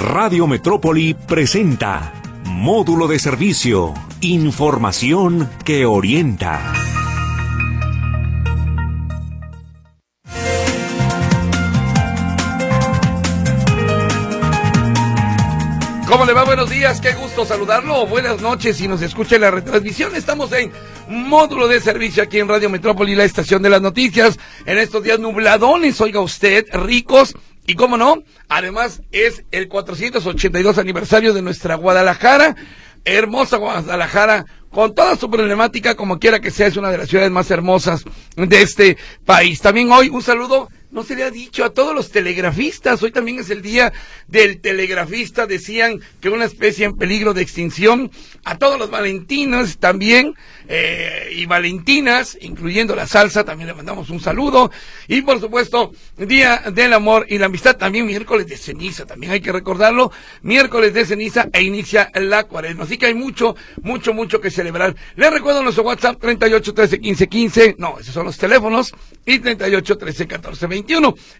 Radio Metrópoli presenta Módulo de Servicio, Información que orienta. ¿Cómo le va? Buenos días, qué gusto saludarlo. Buenas noches si nos escucha en la retransmisión. Estamos en módulo de servicio aquí en Radio Metrópoli, la estación de las noticias. En estos días nubladones, oiga usted, ricos. Y cómo no, además es el 482 aniversario de nuestra Guadalajara. Hermosa Guadalajara, con toda su problemática, como quiera que sea, es una de las ciudades más hermosas de este país. También hoy un saludo no se le ha dicho a todos los telegrafistas. Hoy también es el día del telegrafista. Decían que una especie en peligro de extinción. A todos los valentinos también eh, y valentinas, incluyendo la salsa, también le mandamos un saludo. Y por supuesto, Día del Amor y la Amistad, también miércoles de ceniza, también hay que recordarlo. Miércoles de ceniza e inicia la cuaresma. Así que hay mucho, mucho, mucho que celebrar. Les recuerdo nuestro WhatsApp 38 13 15 15. No, esos son los teléfonos. Y 38 13 14 20.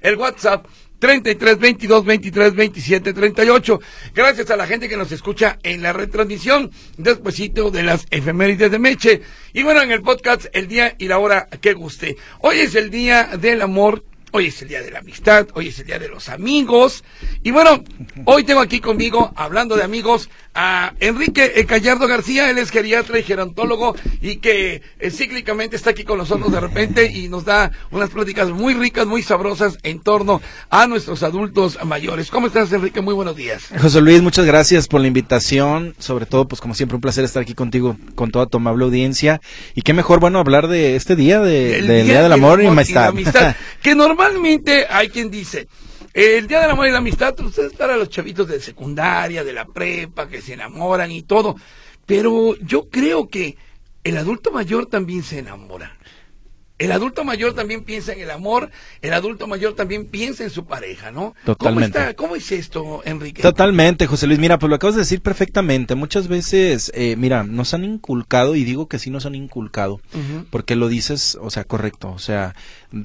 El WhatsApp 33 22 23 27 38. Gracias a la gente que nos escucha en la retransmisión despuesito de las efemérides de Meche. Y bueno, en el podcast el día y la hora que guste. Hoy es el día del amor. Hoy es el día de la amistad, hoy es el día de los amigos. Y bueno, hoy tengo aquí conmigo, hablando de amigos, a Enrique Callardo García, él es geriatra y gerontólogo y que eh, cíclicamente está aquí con nosotros de repente y nos da unas pláticas muy ricas, muy sabrosas en torno a nuestros adultos mayores. ¿Cómo estás, Enrique? Muy buenos días. José Luis, muchas gracias por la invitación, sobre todo, pues como siempre, un placer estar aquí contigo, con toda tu amable audiencia. Y qué mejor, bueno, hablar de este día, de, del día, del Amor, y, amistad. amistad que normalmente hay quien dice, el Día del Amor y la Amistad, ustedes para los chavitos de secundaria, de la prepa, que se enamoran y todo. Pero yo creo que el adulto mayor también se enamora. El adulto mayor también piensa en el amor, el adulto mayor también piensa en su pareja, ¿no? Totalmente. ¿Cómo, está, cómo es esto, Enrique? Totalmente, José Luis. Mira, pues lo acabas de decir perfectamente. Muchas veces, eh, mira, nos han inculcado, y digo que sí nos han inculcado, porque lo dices, o sea, correcto. O sea,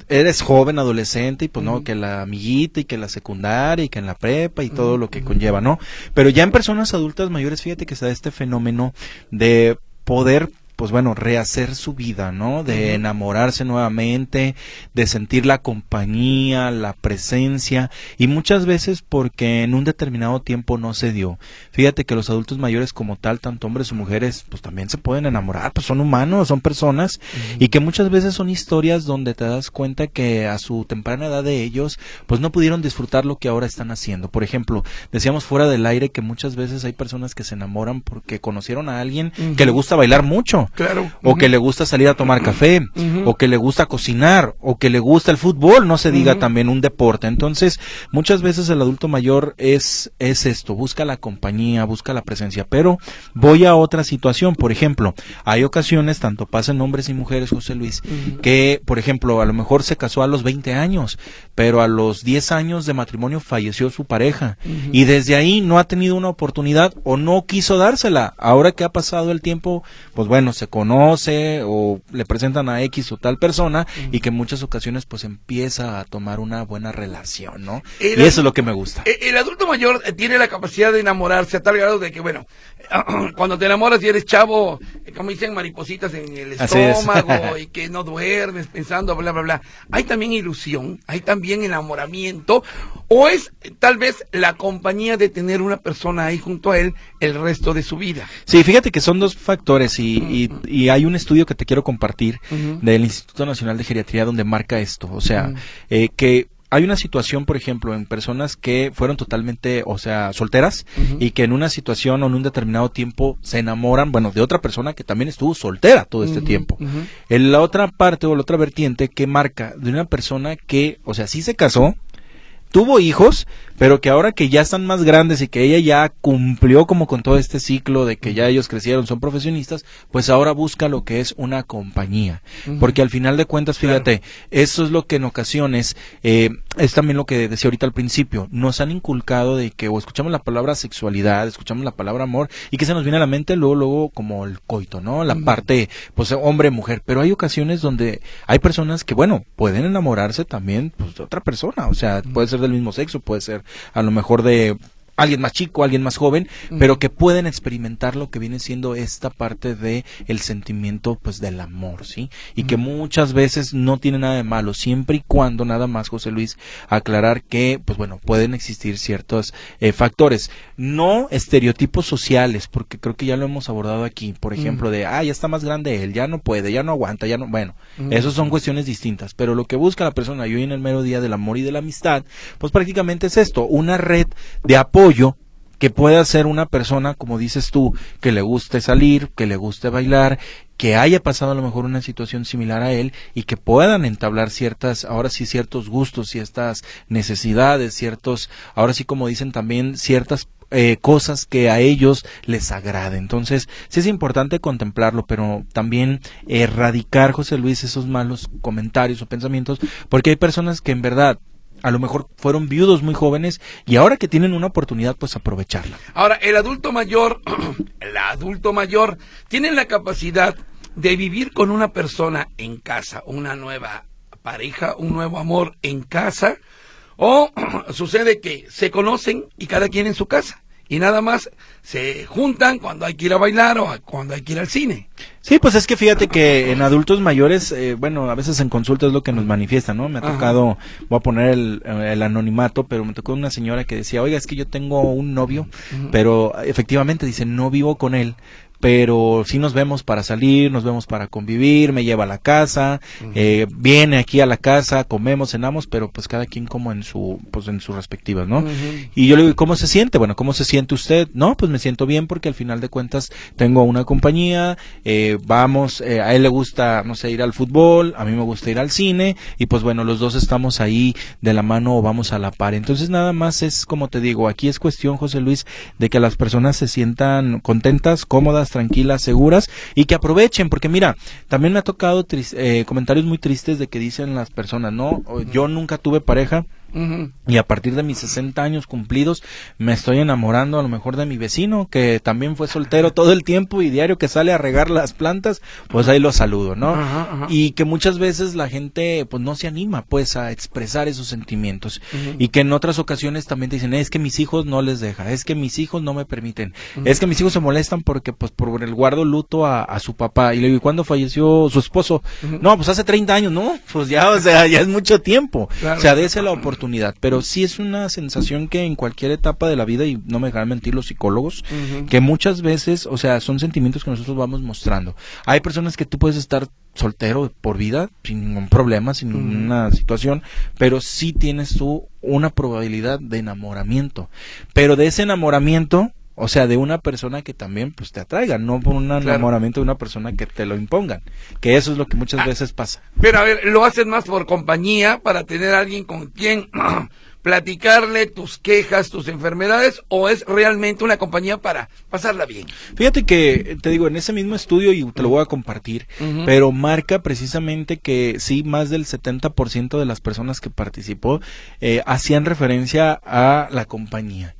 eres joven, adolescente, y pues no, que la amiguita, y que la secundaria, y que en la prepa, y todo lo que conlleva, ¿no? Pero ya en personas adultas mayores, fíjate que se da este fenómeno de poder pues bueno, rehacer su vida, ¿no? De enamorarse nuevamente, de sentir la compañía, la presencia, y muchas veces porque en un determinado tiempo no se dio. Fíjate que los adultos mayores como tal, tanto hombres o mujeres, pues también se pueden enamorar, pues son humanos, son personas, y que muchas veces son historias donde te das cuenta que a su temprana edad de ellos, pues no pudieron disfrutar lo que ahora están haciendo. Por ejemplo, decíamos fuera del aire que muchas veces hay personas que se enamoran porque conocieron a alguien que le gusta bailar mucho Claro. O que le gusta salir a tomar café, o que le gusta cocinar, o que le gusta el fútbol, no se diga también un deporte. Entonces, muchas veces el adulto mayor es, es esto, busca la compañía, busca la presencia. Pero voy a otra situación, por ejemplo, hay ocasiones, tanto pasan hombres y mujeres, José Luis, que, por ejemplo, a lo mejor se casó a los 20 años, pero a los 10 años de matrimonio falleció su pareja. Y desde ahí no ha tenido una oportunidad o no quiso dársela. Ahora que ha pasado el tiempo, pues bueno, se conoce o le presentan a X o tal persona y que en muchas ocasiones pues empieza a tomar una buena relación, ¿no? y eso es lo que me gusta. El, adulto mayor eh, tiene la capacidad de enamorarse a tal grado de que, bueno, cuando te enamoras y eres chavo, eh, como dicen maripositas en el estómago y que no duermes pensando, bla, bla, bla. Hay también ilusión, hay también enamoramiento o es tal vez la compañía de tener una persona ahí junto a él el resto de su vida. Sí, fíjate que son dos factores y y, hay un estudio que te quiero compartir del Instituto Nacional de Geriatría donde marca esto, o sea, eh, que hay una situación, por ejemplo, en personas que fueron totalmente, o sea, solteras y que en una situación o en un determinado tiempo se enamoran, bueno, de otra persona que también estuvo soltera todo este tiempo. En la otra parte o la otra vertiente que marca de una persona que, o sea, sí se casó, tuvo hijos, pero que ahora que ya están más grandes y que ella ya cumplió como con todo este ciclo de que ya ellos crecieron, son profesionistas, pues ahora busca lo que es una compañía. Porque al final de cuentas, fíjate, eso es lo que en ocasiones, eh, es también lo que decía ahorita al principio, nos han inculcado de que o escuchamos la palabra sexualidad, escuchamos la palabra amor, y que se nos viene a la mente luego, luego como el coito, ¿no? La parte, pues hombre-mujer, pero hay ocasiones donde hay personas que, bueno, pueden enamorarse también pues, de otra persona, o sea, puede ser del mismo sexo, puede ser a lo mejor de alguien más chico, alguien más joven, pero que pueden experimentar lo que viene siendo esta parte de el sentimiento pues del amor, ¿sí? Y que muchas veces no tiene nada de malo, siempre y cuando nada más José Luis aclarar que pues bueno, pueden existir ciertos eh, factores, no estereotipos sociales, porque creo que ya lo hemos abordado aquí, por ejemplo, de ah, ya está más grande él, ya no puede, ya no aguanta, ya no, bueno, esos son cuestiones distintas, pero lo que busca la persona y hoy en el mero día del amor y de la amistad, pues prácticamente es esto, una red de apoyo que pueda ser una persona, como dices tú, que le guste salir, que le guste bailar, que haya pasado a lo mejor una situación similar a él y que puedan entablar ciertas, ahora sí ciertos gustos, ciertas necesidades, ciertos, ahora sí como dicen también ciertas eh, cosas que a ellos les agrade. Entonces, sí es importante contemplarlo, pero también erradicar, José Luis, esos malos comentarios o pensamientos, porque hay personas que en verdad a lo mejor fueron viudos muy jóvenes y ahora que tienen una oportunidad, pues aprovecharla. Ahora, el adulto mayor, el adulto mayor, tiene la capacidad de vivir con una persona en casa, una nueva pareja, un nuevo amor en casa, o sucede que se conocen y cada quien en su casa y nada más se juntan cuando hay que ir a bailar o cuando hay que ir al cine. Sí, pues es que fíjate que en adultos mayores, eh, bueno, a veces en consulta es lo que nos manifiesta, ¿no? Me ha tocado, voy a poner el, el, anonimato, pero me tocó una señora que decía, oiga, es que yo tengo un novio, pero efectivamente dice, no vivo con él, pero sí nos vemos para salir, nos vemos para convivir, me lleva a la casa, eh, viene aquí a la casa, comemos, cenamos, pero pues cada quien como en su, pues en sus respectivas, ¿no? Y yo le digo, ¿cómo se siente? Bueno, ¿cómo se siente usted? No, pues me siento bien porque al final de cuentas tengo una compañía, eh, vamos, eh, a él le gusta, no sé, ir al fútbol, a mí me gusta ir al cine, y pues bueno, los dos estamos ahí de la mano o vamos a la par. Entonces nada más es, como te digo, aquí es cuestión, José Luis, de que las personas se sientan contentas, cómodas, tranquilas, seguras y que aprovechen, porque mira, también me ha tocado eh, comentarios muy tristes de que dicen las personas, no, yo nunca tuve pareja, y a partir de mis 60 años cumplidos me estoy enamorando a lo mejor de mi vecino que también fue soltero todo el tiempo y diario que sale a regar las plantas, pues ahí lo saludo, ¿no? Y que muchas veces la gente pues no se anima pues a expresar esos sentimientos. Y que en otras ocasiones también te dicen, es que mis hijos no les deja, es que mis hijos no me permiten, es que mis hijos se molestan porque pues por el guardo luto a, a su papá y le digo, ¿y cuándo falleció su esposo? No, pues hace 30 años, no, pues ya, o sea, ya es mucho tiempo. O sea, dése la oportunidad pero sí es una sensación que en cualquier etapa de la vida, y no me dejarán mentir los psicólogos, que muchas veces, o sea, son sentimientos que nosotros vamos mostrando. Hay personas que tú puedes estar soltero por vida, sin ningún problema, sin ninguna situación, pero sí tienes tú una probabilidad de enamoramiento. Pero de ese enamoramiento, o sea, de una persona que también pues te atraiga, no por un enamoramiento de una persona que te lo impongan, que eso es lo que muchas ah, veces pasa. Pero a ver, lo haces más por compañía, para tener a alguien con quien platicarle tus quejas, tus enfermedades, o es realmente una compañía para pasarla bien? Fíjate que, te digo, en ese mismo estudio, y te lo voy a compartir, pero marca precisamente que sí, más del 70% de las personas que participó eh, hacían referencia a la compañía.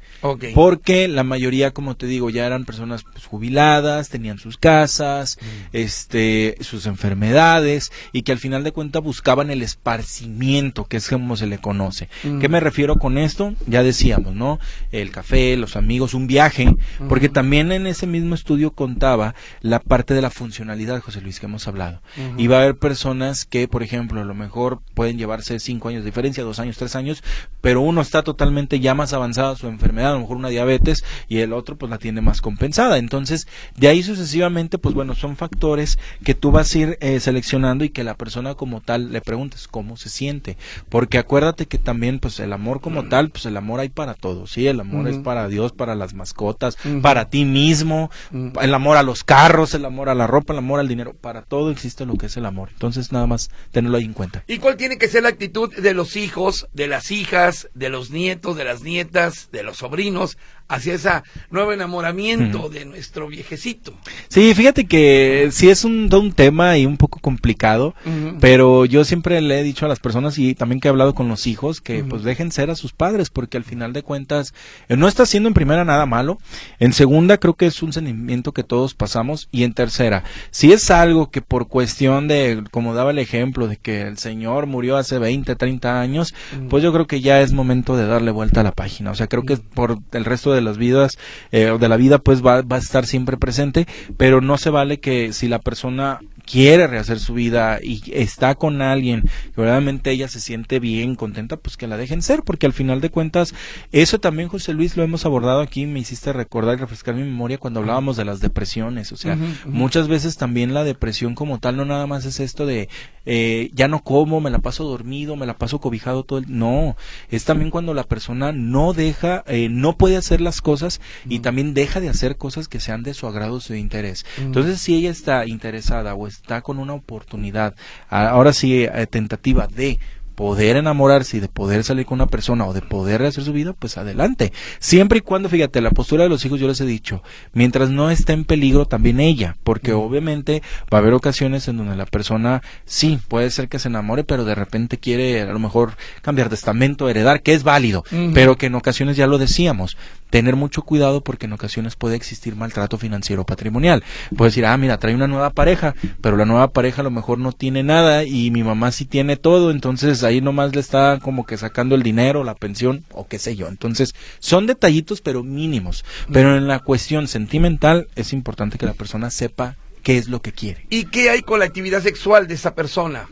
Porque la mayoría, como te digo, ya eran personas pues, jubiladas, tenían sus casas, mm. este, sus enfermedades y que al final de cuentas buscaban el esparcimiento, que es como se le conoce. Mm. ¿Qué me refiero con esto? Ya decíamos, ¿no? El café, los amigos, un viaje, porque también en ese mismo estudio contaba la parte de la funcionalidad, José Luis, que hemos hablado. Y va a haber personas que, por ejemplo, a lo mejor pueden llevarse cinco años de diferencia, dos años, tres años, pero uno está totalmente ya más avanzado su enfermedad, a lo mejor una diabetes y el otro pues la tiene más compensada. Entonces, de ahí sucesivamente, pues bueno, son factores que tú vas a ir eh, seleccionando y que la persona como tal le preguntes cómo se siente. Porque acuérdate que también pues el amor como tal, pues el amor hay para todos, ¿sí? El amor es para Dios, para las mascotas, para ti mismo, el amor a los carros, el amor a la ropa, el amor al dinero, para todo existe lo que es el amor. Entonces, nada más tenerlo ahí en cuenta. ¿Y cuál tiene que ser la actitud de los hijos, de las hijas, de los nietos, de las nietas, de los sobrinos? vinos hacia ese nuevo enamoramiento de nuestro viejecito. Sí, fíjate que sí es un, un tema y un poco complicado, pero yo siempre le he dicho a las personas y también que he hablado con los hijos que pues dejen ser a sus padres porque al final de cuentas eh, no está haciendo en primera nada malo, en segunda creo que es un sentimiento que todos pasamos y en tercera, si es algo que por cuestión de, como daba el ejemplo de que el señor murió hace 20, 30 años, pues yo creo que ya es momento de darle vuelta a la página, o sea, creo que por el resto de las vidas, eh, de la vida pues va, va a estar siempre presente, pero no se vale que si la persona quiere rehacer su vida y está con alguien que verdaderamente ella se siente bien, contenta, pues que la dejen ser, porque al final de cuentas, eso también, José Luis, lo hemos abordado aquí, me hiciste recordar y refrescar mi memoria cuando hablábamos de las depresiones, o sea, muchas veces también la depresión como tal no nada más es esto de eh, ya no como, me la paso dormido, me la paso cobijado todo el... No, es también cuando la persona no deja, eh, no puede hacer las cosas y también deja de hacer cosas que sean de su agrado, su interés. Entonces, si ella está interesada o está con una oportunidad, ahora sí, eh, tentativa de poder enamorarse y de poder salir con una persona o de poder hacer su vida, pues adelante. Siempre y cuando, fíjate, la postura de los hijos yo les he dicho, mientras no esté en peligro también ella, porque obviamente va a haber ocasiones en donde la persona sí, puede ser que se enamore, pero de repente quiere a lo mejor cambiar de estamento, heredar, que es válido, pero que en ocasiones ya lo decíamos, tener mucho cuidado porque en ocasiones puede existir maltrato financiero patrimonial. Puede decir, ah, mira, trae una nueva pareja, pero la nueva pareja a lo mejor no tiene nada y mi mamá sí tiene todo, entonces ahí nomás le está como que sacando el dinero, la pensión o qué sé yo. Entonces, son detallitos pero mínimos. Pero en la cuestión sentimental es importante que la persona sepa qué es lo que quiere. ¿Y qué hay con la actividad sexual de esa persona?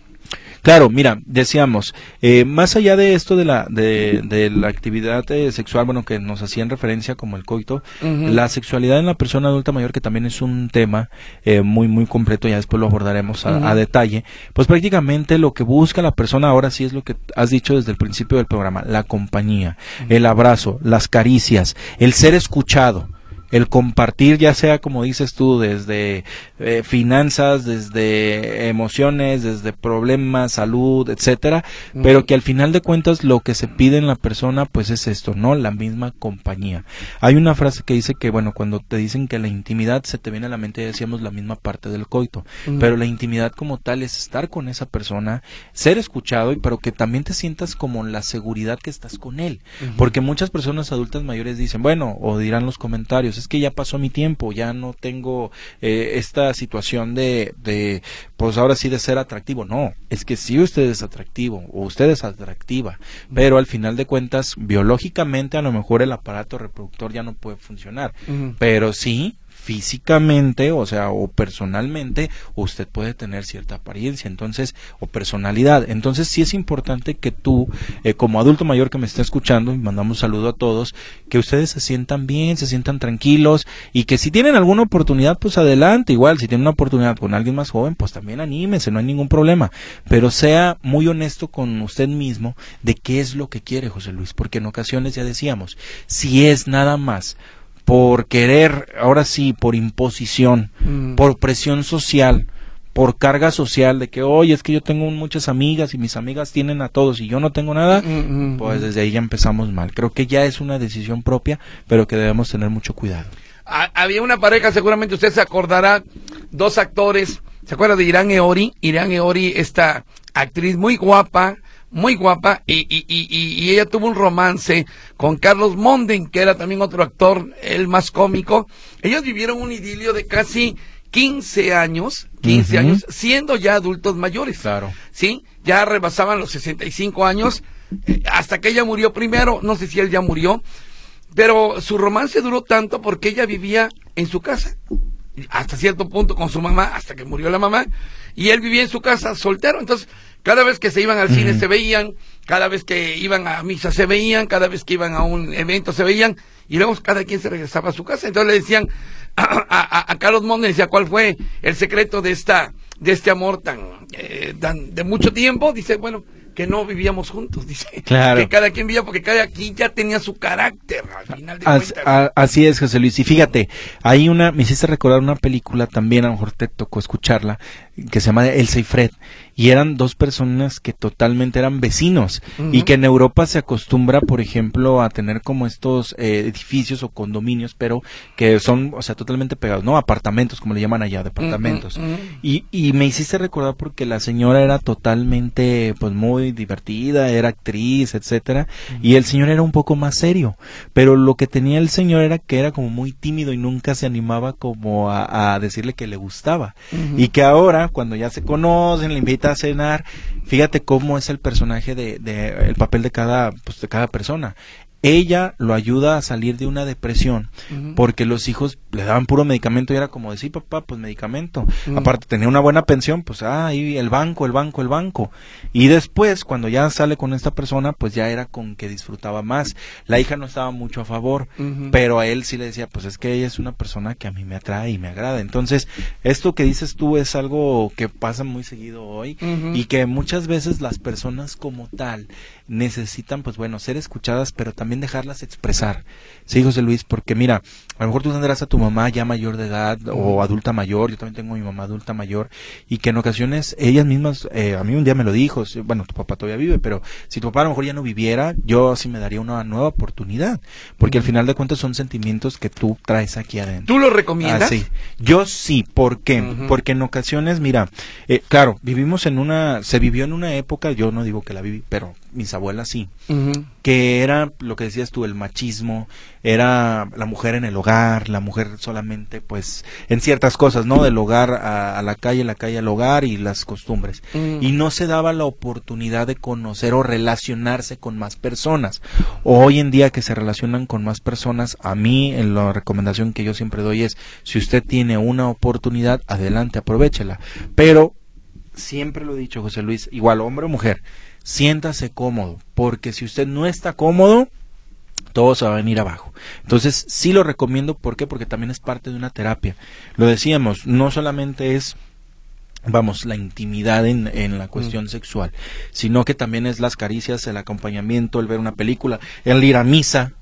Claro, mira, decíamos, eh, más allá de esto de la, de, de la actividad eh, sexual, bueno, que nos hacían referencia como el coito, la sexualidad en la persona adulta mayor, que también es un tema eh, muy, muy completo, ya después lo abordaremos a, detalle, pues prácticamente lo que busca la persona ahora sí es lo que has dicho desde el principio del programa, la compañía, el abrazo, las caricias, el ser escuchado el compartir, ya sea como dices tú, desde eh, finanzas, desde emociones, desde problemas, salud, etcétera, pero que al final de cuentas lo que se pide en la persona, pues es esto, ¿no? La misma compañía. Hay una frase que dice que, bueno, cuando te dicen que la intimidad se te viene a la mente, decíamos la misma parte del coito, pero la intimidad como tal es estar con esa persona, ser escuchado, y pero que también te sientas como la seguridad que estás con él, porque muchas personas adultas mayores dicen, bueno, o dirán los comentarios, es que ya pasó mi tiempo, ya no tengo eh, esta situación de, de, pues ahora sí de ser atractivo. No, es que si usted es atractivo o usted es atractiva, pero al final de cuentas, biológicamente a lo mejor el aparato reproductor ya no puede funcionar, pero sí físicamente, o sea, o personalmente, usted puede tener cierta apariencia, entonces, o personalidad. Entonces, sí es importante que tú, eh, como adulto mayor que me está escuchando, y mandamos un saludo a todos, que ustedes se sientan bien, se sientan tranquilos, y que si tienen alguna oportunidad, pues adelante, igual, si tienen una oportunidad con alguien más joven, pues también anímese, no hay ningún problema, pero sea muy honesto con usted mismo de qué es lo que quiere José Luis, porque en ocasiones ya decíamos, si es nada más por querer, ahora sí, por imposición, mm. por presión social, por carga social de que, oye, es que yo tengo muchas amigas y mis amigas tienen a todos y yo no tengo nada, mm, mm, pues desde ahí ya empezamos mal. Creo que ya es una decisión propia, pero que debemos tener mucho cuidado. había una pareja, seguramente usted se acordará, dos actores, ¿se acuerda de Irán Eori? Irán Eori, esta actriz muy guapa, muy guapa y, y, y, y, ella tuvo un romance con Carlos Monden, que era también otro actor, el más cómico. Ellos vivieron un idilio de casi 15 años, 15 años, siendo ya adultos mayores. Claro. Sí, ya rebasaban los 65 años, eh, hasta que ella murió primero, no sé si él ya murió, pero su romance duró tanto porque ella vivía en su casa, hasta cierto punto con su mamá, hasta que murió la mamá, y él vivía en su casa soltero, entonces cada vez que se iban al cine se veían, cada vez que iban a misa se veían, cada vez que iban a un evento se veían, y luego cada quien se regresaba a su casa. Entonces le decían a, Carlos Monde, decía, ¿cuál fue el secreto de esta, de este amor tan, eh, tan, de mucho tiempo? Dice, bueno, que no vivíamos juntos, dice. Claro. Que cada quien vivía porque cada quien ya tenía su carácter al final de As- a- así es, José Luis. Y fíjate, hay una, me hiciste recordar una película también, a lo mejor te tocó escucharla, que se llama Elsa y Fred. Y eran dos personas que totalmente eran vecinos. Y que en Europa se acostumbra, por ejemplo, a tener como estos eh, edificios o condominios, pero que son, o sea, totalmente pegados, ¿no? Apartamentos, como le llaman allá, departamentos. Y, y me hiciste recordar porque la señora era totalmente, pues muy divertida, era actriz, etcétera, y el señor era un poco más serio. Pero lo que tenía el señor era que era como muy tímido y nunca se animaba como a, a decirle que le gustaba. Y que ahora, cuando ya se conocen, le invita a cenar, fíjate cómo es el personaje de, de el papel de cada, pues de cada persona. Ella lo ayuda a salir de una depresión porque los hijos le daban puro medicamento y era como decir, papá, pues medicamento. Aparte tenía una buena pensión, pues ah, ahí el banco, el banco, el banco. Y después, cuando ya sale con esta persona, pues ya era con que disfrutaba más. La hija no estaba mucho a favor, pero a él sí le decía, pues es que ella es una persona que a mí me atrae y me agrada. Entonces, esto que dices tú es algo que pasa muy seguido hoy y que muchas veces las personas como tal necesitan, pues bueno, ser escuchadas, pero también dejarlas expresar. Sí, José Luis, porque mira, a lo mejor tú tendrás a tu mamá ya mayor de edad o adulta mayor, yo también tengo a mi mamá adulta mayor, y que en ocasiones ellas mismas, eh, a mí un día me lo dijo, bueno, tu papá todavía vive, pero si tu papá a lo mejor ya no viviera, yo sí me daría una nueva oportunidad, porque al final de cuentas son sentimientos que tú traes aquí adentro. ¿Tú lo recomiendas? Ah, sí. Yo sí, ¿por qué? Porque en ocasiones, mira, eh, claro, vivimos en una, se vivió en una época, yo no digo que la viví, pero mis abuelas sí, que era lo que decías tú, el machismo, era la mujer en el hogar, la mujer solamente, pues, en ciertas cosas, ¿no? Del hogar a, a la calle, la calle al hogar y las costumbres. Mm. Y no se daba la oportunidad de conocer o relacionarse con más personas. Hoy en día que se relacionan con más personas, a mí en la recomendación que yo siempre doy es, si usted tiene una oportunidad, adelante, aprovechela. Pero siempre lo he dicho, José Luis, igual hombre o mujer, siéntase cómodo, porque si usted no está cómodo, todo se va a venir abajo. Entonces, sí lo recomiendo, ¿por qué? Porque también es parte de una terapia. Lo decíamos, no solamente es vamos, la intimidad en, en la cuestión sexual, sino que también es las caricias, el acompañamiento, el ver una película, el ir a misa,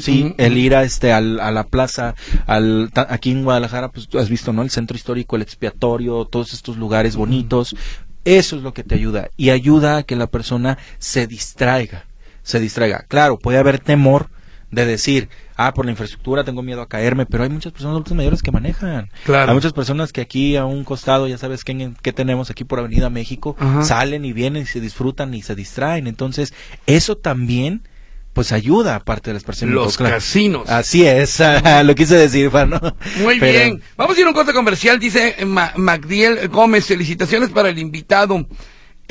Sí, el ir a este al, a la plaza, al aquí en Guadalajara, pues tú has visto, ¿no? El centro histórico, el expiatorio, todos estos lugares bonitos. Eso es lo que te ayuda y ayuda a que la persona se distraiga, se distraiga. Claro, puede haber temor de decir, ah, por la infraestructura tengo miedo a caerme, pero hay muchas personas mayores que manejan. Claro. Hay muchas personas que aquí a un costado, ya sabes qué, qué tenemos aquí por Avenida México, Ajá. salen y vienen y se disfrutan y se distraen. Entonces, eso también pues ayuda aparte de las personas Los casinos. así es lo quise decir Juan, ¿no? Muy Pero- bien. Vamos a ir a un corte comercial. Dice Ma- Magdiel Gómez, felicitaciones para el invitado.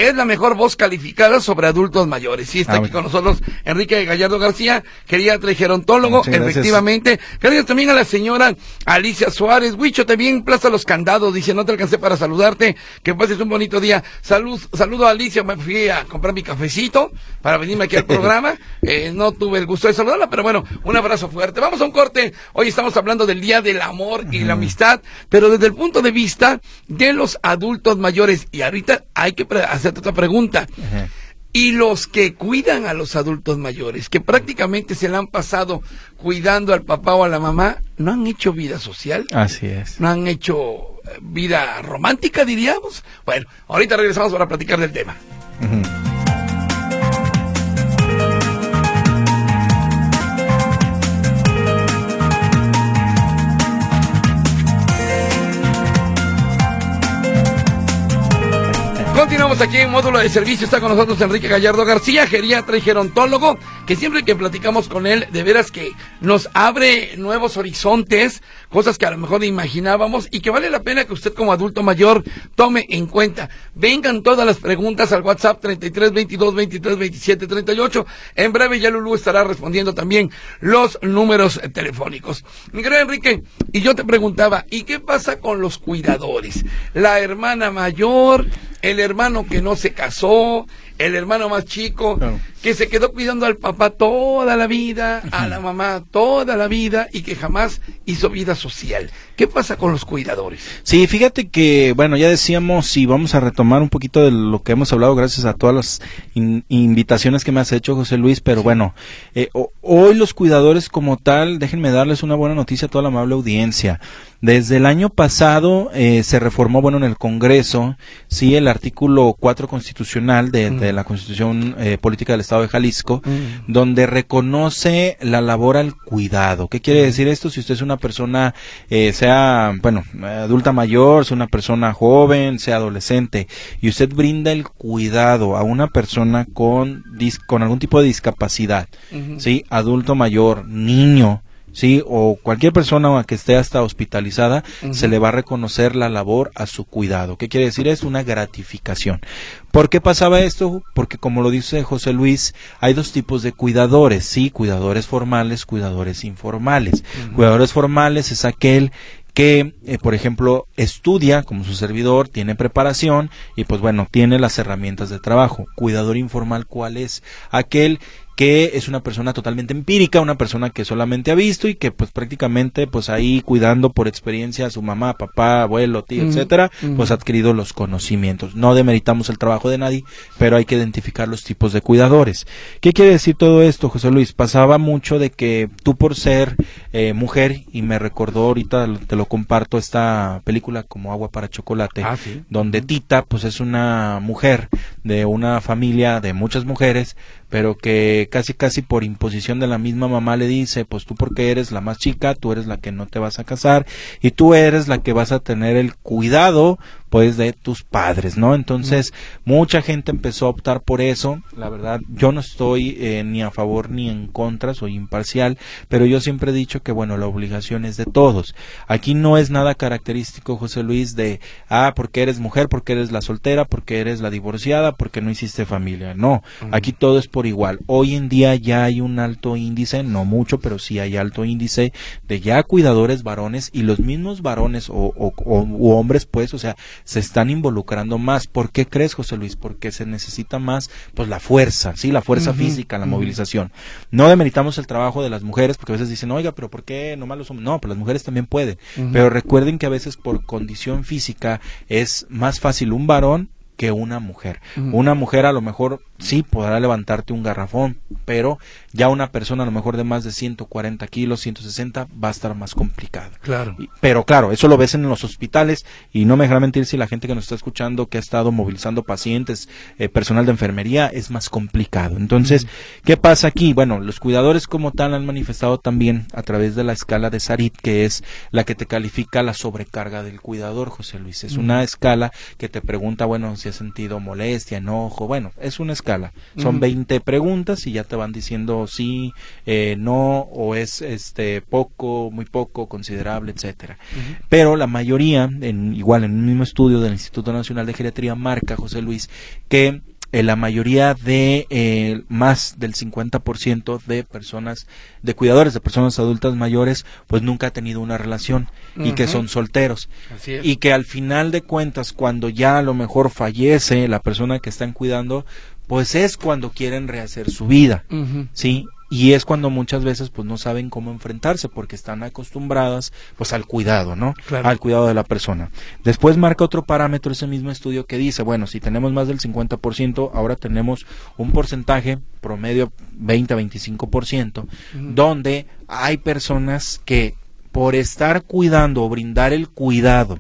Es la mejor voz calificada sobre adultos mayores. Sí, está Ah, aquí bueno. con nosotros Enrique Gallardo García, geriatra y gerontólogo, efectivamente. Gracias también a la señora Alicia Suárez. Huicho, también Plaza Los Candados. Dice, no te alcancé para saludarte. Que pases un bonito día. Salud, saludo a Alicia. Me fui a comprar mi cafecito para venirme aquí al programa. Eh, no tuve el gusto de saludarla, pero bueno, un abrazo fuerte. Vamos a un corte. Hoy estamos hablando del Día del Amor y la Amistad, pero desde el punto de vista de los adultos mayores. Y ahorita hay que pre- otra pregunta. Ajá. Y los que cuidan a los adultos mayores, que prácticamente se la han pasado cuidando al papá o a la mamá, no han hecho vida social, así es no han hecho eh, vida romántica, diríamos. Bueno, ahorita regresamos para platicar del tema. Ujú. Aquí en módulo de servicio. Está con nosotros Enrique Gallardo García, geriatra y gerontólogo, que siempre que platicamos con él, de veras que nos abre nuevos horizontes, cosas que a lo mejor imaginábamos y que vale la pena que usted como adulto mayor tome en cuenta. Vengan todas las preguntas al WhatsApp 33 22 23 27 38. En breve ya Lulú estará respondiendo también los números telefónicos. Mi querido Enrique, y yo te preguntaba, ¿y qué pasa con los cuidadores? La hermana mayor, el hermano que no se casó, el hermano más chico, que se quedó cuidando al papá toda la vida, a la mamá toda la vida y que jamás hizo vida social. ¿Qué pasa con los cuidadores? Sí, fíjate que, bueno, ya decíamos y vamos a retomar un poquito de lo que hemos hablado gracias a todas las invitaciones que me has hecho, José Luis, pero bueno, eh, hoy los cuidadores como tal, déjenme darles una buena noticia a toda la amable audiencia. Desde el año pasado eh, se reformó, bueno, en el Congreso, sí, el artículo 4 constitucional de, de la Constitución eh, Política del Estado de Jalisco, donde reconoce la labor al cuidado. ¿Qué quiere decir esto? Si usted es una persona, eh, sea, bueno, adulta mayor, sea una persona joven, sea adolescente, y usted brinda el cuidado a una persona con, con algún tipo de discapacidad, sí, adulto mayor, niño, sí o cualquier persona que esté hasta hospitalizada se le va a reconocer la labor a su cuidado qué quiere decir es una gratificación ¿Por qué pasaba esto? Porque como lo dice José Luis, hay dos tipos de cuidadores, sí, cuidadores formales, cuidadores informales. Cuidadores formales es aquel que, eh, por ejemplo, estudia como su servidor, tiene preparación y pues bueno, tiene las herramientas de trabajo. Cuidador informal, ¿cuál es? Aquel que es una persona totalmente empírica, una persona que solamente ha visto y que pues prácticamente pues ahí cuidando por experiencia a su mamá, papá, abuelo, tío, etcétera, pues ha adquirido los conocimientos. No demeritamos el trabajo de nadie, pero hay que identificar los tipos de cuidadores. ¿Qué quiere decir todo esto, José Luis? Pasaba mucho de que tú por ser eh, mujer y me recordó ahorita te lo comparto esta película como agua para chocolate, ah, donde Tita pues es una mujer de una familia de muchas mujeres pero que casi casi por imposición de la misma mamá le dice, pues tú porque eres la más chica, tú eres la que no te vas a casar y tú eres la que vas a tener el cuidado pues de tus padres, ¿no? Entonces, mucha gente empezó a optar por eso. La verdad, yo no estoy eh, ni a favor ni en contra, soy imparcial, pero yo siempre he dicho que, bueno, la obligación es de todos. Aquí no es nada característico, José Luis, de, ah, porque eres mujer, porque eres la soltera, porque eres la divorciada, porque no hiciste familia. No, aquí todo es por igual. Hoy en día ya hay un alto índice, no mucho, pero sí hay alto índice de ya cuidadores varones y los mismos varones o, o, o hombres, pues, o sea, se están involucrando más. ¿Por qué crees, José Luis? Porque se necesita más, pues, la fuerza, sí, la fuerza física, la movilización. No demeritamos el trabajo de las mujeres, porque a veces dicen, oiga, pero ¿por qué no los hombres? No, pues las mujeres también pueden. Pero recuerden que a veces por condición física es más fácil un varón que una mujer. Una mujer a lo mejor sí podrá levantarte un garrafón, pero ya una persona a lo mejor de más de 140 kilos, 160, va a estar más complicado. Claro. pero claro, eso lo ves en los hospitales y no me dejará mentir si la gente que nos está escuchando, que ha estado movilizando pacientes, eh, personal de enfermería, es más complicado. Entonces, ¿qué pasa aquí? Bueno, los cuidadores como tal han manifestado también a través de la escala de Sarit, que es la que te califica la sobrecarga del cuidador, José Luis. Es una escala que te pregunta, bueno, si has sentido molestia, enojo, bueno, es una escala son 20 preguntas y ya te van diciendo sí, eh, no, o es este poco, muy poco, considerable, etcétera. Pero la mayoría, en, igual en un mismo estudio del Instituto Nacional de Geriatría, marca José Luis que eh, la mayoría de eh, más del 50% de personas, de cuidadores de personas adultas mayores, pues nunca ha tenido una relación y que son solteros. Y que al final de cuentas, cuando ya a lo mejor fallece la persona que están cuidando, pues es cuando quieren rehacer su vida, ¿sí? Y es cuando muchas veces pues no saben cómo enfrentarse porque están acostumbradas pues al cuidado, ¿no? Al cuidado de la persona. Después marca otro parámetro ese mismo estudio que dice, bueno, si tenemos más del 50%, ahora tenemos un porcentaje promedio 20-25%, donde hay personas que por estar cuidando o brindar el cuidado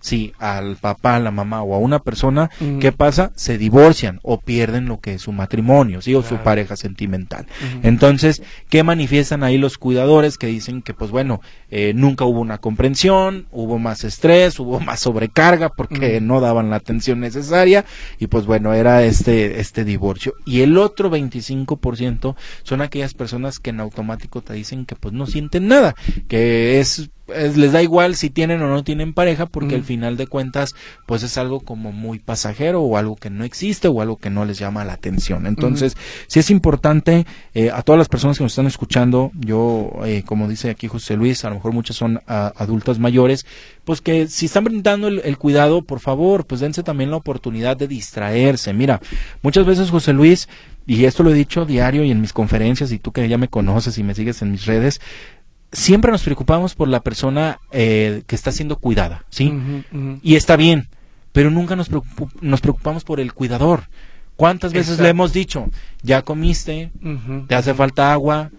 sí, al papá, a la mamá o a una persona, ¿qué pasa? Se divorcian o pierden lo que es su matrimonio, sí, o su pareja sentimental. Entonces, ¿qué manifiestan ahí los cuidadores que dicen que, pues bueno, eh, nunca hubo una comprensión, hubo más estrés, hubo más sobrecarga porque no daban la atención necesaria y pues bueno, era este, este divorcio. Y el otro 25% son aquellas personas que en automático te dicen que pues no sienten nada, que es les da igual si tienen o no tienen pareja porque al final de cuentas pues es algo como muy pasajero o algo que no existe o algo que no les llama la atención. Entonces, si es importante eh, a todas las personas que nos están escuchando, yo eh, como dice aquí José Luis, a lo mejor muchas son adultas mayores, pues que si están brindando el, el, cuidado, por favor, pues dense también la oportunidad de distraerse. Mira, muchas veces José Luis y esto lo he dicho diario y en mis conferencias, y tú que ya me conoces y me sigues en mis redes, siempre nos preocupamos por la persona eh, que está siendo cuidada, ¿sí? Y está bien, pero nunca nos, nos preocupamos por el cuidador. ¿Cuántas veces le hemos dicho, ya comiste, te hace falta agua,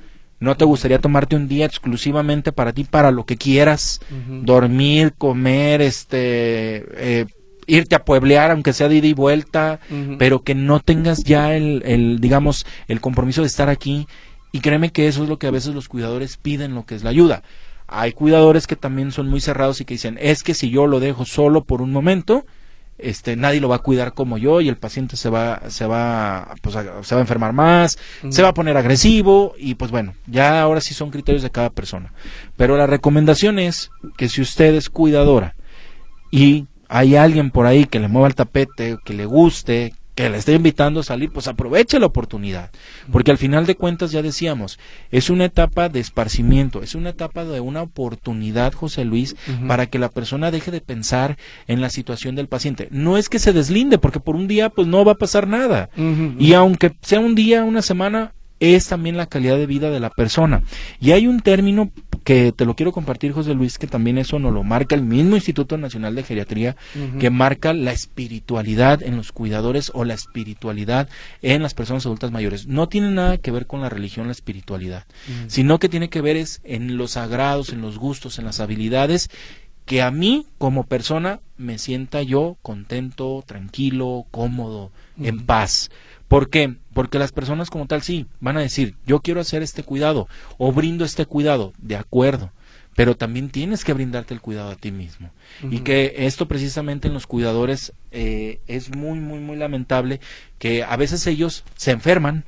no te gustaría tomarte un día exclusivamente para ti, para lo que quieras, dormir, comer, este, eh, irte a pueblear, aunque sea de ida y vuelta, pero que no tengas ya el, el, digamos, el compromiso de estar aquí y créeme que eso es lo que a veces los cuidadores piden, lo que es la ayuda. Hay cuidadores que también son muy cerrados y que dicen, es que si yo lo dejo solo por un momento, este, nadie lo va a cuidar como yo y el paciente se va, se va, pues, se va a enfermar más, se va a poner agresivo y pues bueno, ya ahora sí son criterios de cada persona. Pero la recomendación es que si usted es cuidadora y hay alguien por ahí que le mueva el tapete, que le guste, que le esté invitando a salir, pues aproveche la oportunidad. Porque al final de cuentas, ya decíamos, es una etapa de esparcimiento, es una etapa de una oportunidad, José Luis, para que la persona deje de pensar en la situación del paciente. No es que se deslinde, porque por un día, pues no va a pasar nada. Y aunque sea un día, una semana, es también la calidad de vida de la persona. Y hay un término que te lo quiero compartir, José Luis, que también eso nos lo marca el mismo Instituto Nacional de Geriatría, que marca la espiritualidad en los cuidadores o la espiritualidad en las personas adultas mayores. No tiene nada que ver con la religión, la espiritualidad, sino que tiene que ver es en los sagrados, en los gustos, en las habilidades que a mí como persona me sienta yo contento, tranquilo, cómodo, en paz. ¿Por qué? Porque las personas como tal sí van a decir, yo quiero hacer este cuidado o brindo este cuidado, de acuerdo, pero también tienes que brindarte el cuidado a ti mismo. Y que esto precisamente en los cuidadores eh, es muy, muy, muy lamentable que a veces ellos se enferman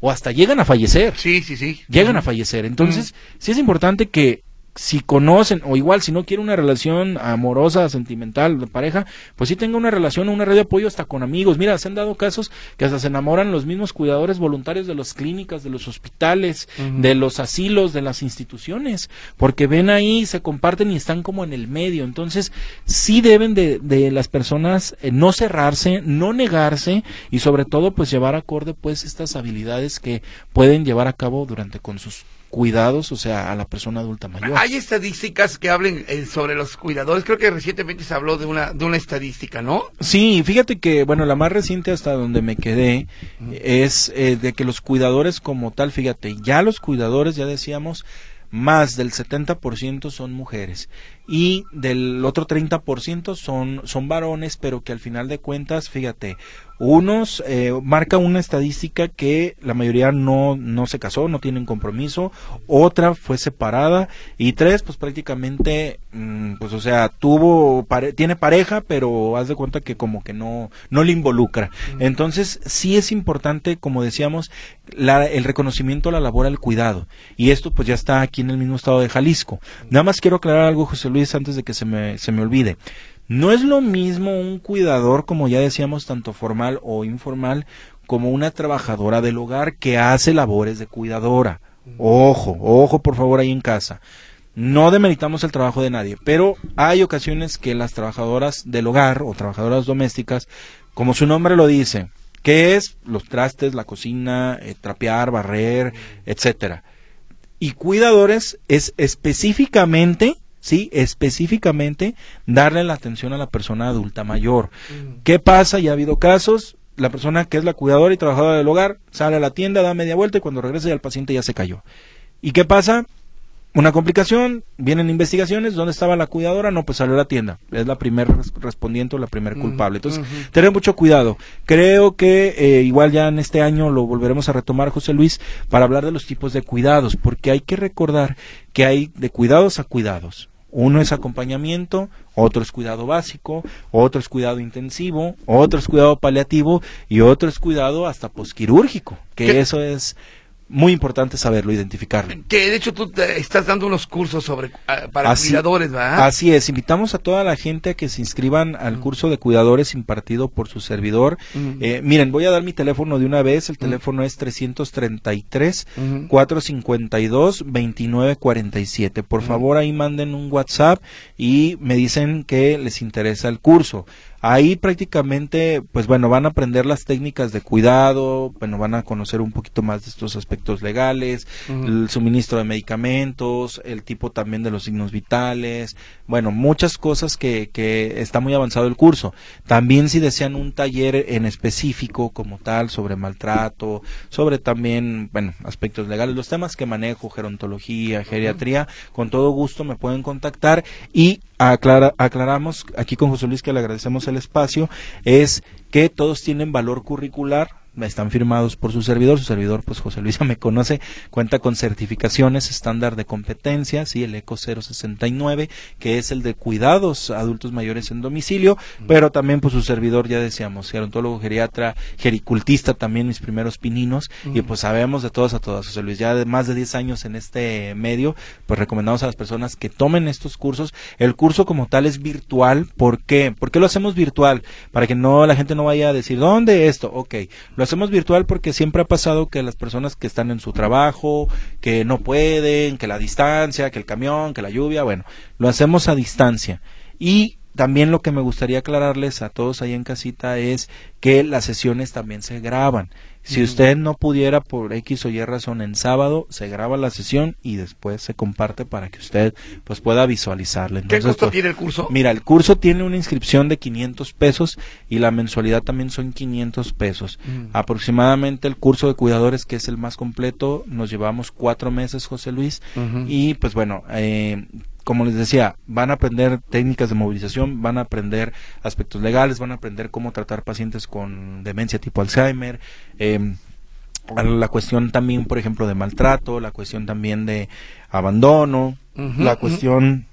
o hasta llegan a fallecer. Sí, sí, sí. Llegan a fallecer. Entonces, sí es importante que si conocen, o igual si no quiere una relación amorosa, sentimental, de pareja, pues sí tenga una relación, una red de apoyo hasta con amigos. Mira, se han dado casos que hasta se enamoran los mismos cuidadores voluntarios de las clínicas, de los hospitales, de los asilos, de las instituciones, porque ven ahí, se comparten y están como en el medio. Entonces, sí deben de, de las personas eh, no cerrarse, no negarse y sobre todo pues llevar acorde pues estas habilidades que pueden llevar a cabo durante con sus cuidados, o sea, a la persona adulta mayor. Hay estadísticas que hablen eh, sobre los cuidadores. Creo que recientemente se habló de una de una estadística, ¿no? Sí, fíjate que, bueno, la más reciente hasta donde me quedé es eh, de que los cuidadores como tal, fíjate, ya los cuidadores, ya decíamos, más del 70% son mujeres y del otro 30% son, son varones, pero que al final de cuentas, fíjate, unos eh, marca una estadística que la mayoría no, no se casó, no tienen compromiso, otra fue separada y tres, pues prácticamente, mm, pues o sea, tuvo, tiene pareja, pero haz de cuenta que como que no, no le involucra. Entonces, sí es importante, como decíamos, la, el reconocimiento a la labor al cuidado. Y esto pues ya está aquí en el mismo estado de Jalisco. Nada más quiero aclarar algo, José Luis, antes de que se me, se me olvide. No es lo mismo un cuidador, como ya decíamos, tanto formal o informal, como una trabajadora del hogar que hace labores de cuidadora. Ojo, ojo por favor ahí en casa. No demeritamos el trabajo de nadie, pero hay ocasiones que las trabajadoras del hogar o trabajadoras domésticas, como su nombre lo dice, que es los trastes, la cocina, eh, trapear, barrer, etcétera. Y cuidadores es específicamente ¿sí? Específicamente darle la atención a la persona adulta mayor. Mm. ¿Qué pasa? Ya ha habido casos, la persona que es la cuidadora y trabajadora del hogar sale a la tienda, da media vuelta y cuando regresa ya el paciente ya se cayó. ¿Y qué pasa? Una complicación, vienen investigaciones, ¿dónde estaba la cuidadora? No, pues salió a la tienda. Es la primer respondiente o la primer mm, culpable. Entonces, tener mucho cuidado. Creo que eh, igual ya en este año lo volveremos a retomar, José Luis, para hablar de los tipos de cuidados, porque hay que recordar que hay de cuidados a cuidados. Uno es acompañamiento, otro es cuidado básico, otro es cuidado intensivo, otro es cuidado paliativo y otro es cuidado hasta posquirúrgico, que eso es muy importante saberlo, identificarlo. Que de hecho tú estás dando unos cursos sobre ah, para cuidadores, ¿verdad? Así es, invitamos a toda la gente a que se inscriban al curso de cuidadores impartido por su servidor. Eh, miren, voy a dar mi teléfono de una vez, el teléfono es 333 452 2947. Por favor, ahí manden un WhatsApp y me dicen que les interesa el curso. Ahí prácticamente, pues bueno, van a aprender las técnicas de cuidado, bueno, van a conocer un poquito más de estos aspectos legales, el suministro de medicamentos, el tipo también de los signos vitales, bueno, muchas cosas que, que está muy avanzado el curso. También si desean un taller en específico como tal sobre maltrato, sobre también, bueno, aspectos legales, los temas que manejo, gerontología, geriatría, con todo gusto me pueden contactar y aclara, aclaramos aquí con José Luis que le agradecemos el espacio, es que todos tienen valor curricular, están firmados por su servidor, su servidor pues José Luis me conoce, cuenta con certificaciones estándar de competencia, sí, el ECO 069, que es el de cuidados adultos mayores en domicilio, pero también pues su servidor ya decíamos, gerontólogo, geriatra, gericultista también mis primeros pininos, y pues sabemos de todos a todas, José Luis, ya de más de 10 años en este medio, pues recomendamos a las personas que tomen estos cursos, el curso como tal es virtual, ¿por qué? ¿Por qué lo hacemos virtual? Para que no la gente no vaya a decir, ¿dónde esto? Ok, lo hacemos virtual porque siempre ha pasado que las personas que están en su trabajo, que no pueden, que la distancia, que el camión, que la lluvia, bueno, lo hacemos a distancia. Y también lo que me gustaría aclararles a todos ahí en casita es que las sesiones también se graban. Si usted no pudiera por X o Y razón en sábado, se graba la sesión y después se comparte para que usted pues pueda visualizarla. ¿Qué costo pues, tiene el curso? Mira, el curso tiene una inscripción de 500 pesos y la mensualidad también son 500 pesos. Aproximadamente el curso de cuidadores, que es el más completo, nos llevamos cuatro meses, José Luis. Y pues bueno, eh, como les decía, van a aprender técnicas de movilización, van a aprender aspectos legales, van a aprender cómo tratar pacientes con demencia tipo Alzheimer, eh, la cuestión también, por ejemplo, de maltrato, la cuestión también de abandono, la cuestión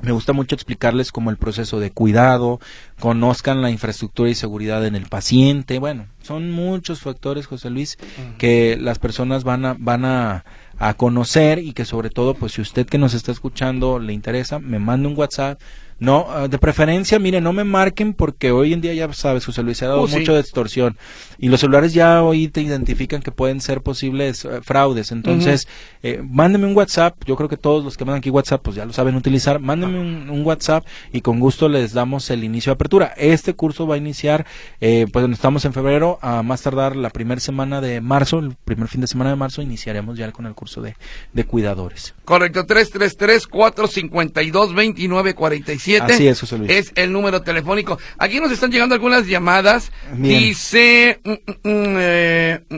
me gusta mucho explicarles como el proceso de cuidado, conozcan la infraestructura y seguridad en el paciente. Bueno, son muchos factores, José Luis, que las personas van a, van a, a conocer y que sobre todo, pues si usted que nos está escuchando le interesa, me manda un WhatsApp no, ah, de preferencia, mire, no me marquen porque hoy en día ya sabes, José Luis, se ha dado Oh, sí. mucho de extorsión y los celulares ya hoy te identifican que pueden ser posibles eh, fraudes. Entonces, eh, mándeme un WhatsApp. Yo creo que todos los que mandan aquí WhatsApp, pues ya lo saben utilizar. Mándenme un, un WhatsApp y con gusto les damos el inicio de apertura. Este curso va a iniciar, eh, pues estamos en febrero, a más tardar la primera semana de marzo, el primer fin de semana de marzo, iniciaremos ya con el curso de, de cuidadores. Correcto, 333-452-2947. Así es, José Luis. Es el número telefónico. Aquí nos están llegando algunas llamadas. Bien. Dice... mm, mm, mm, eh, mm,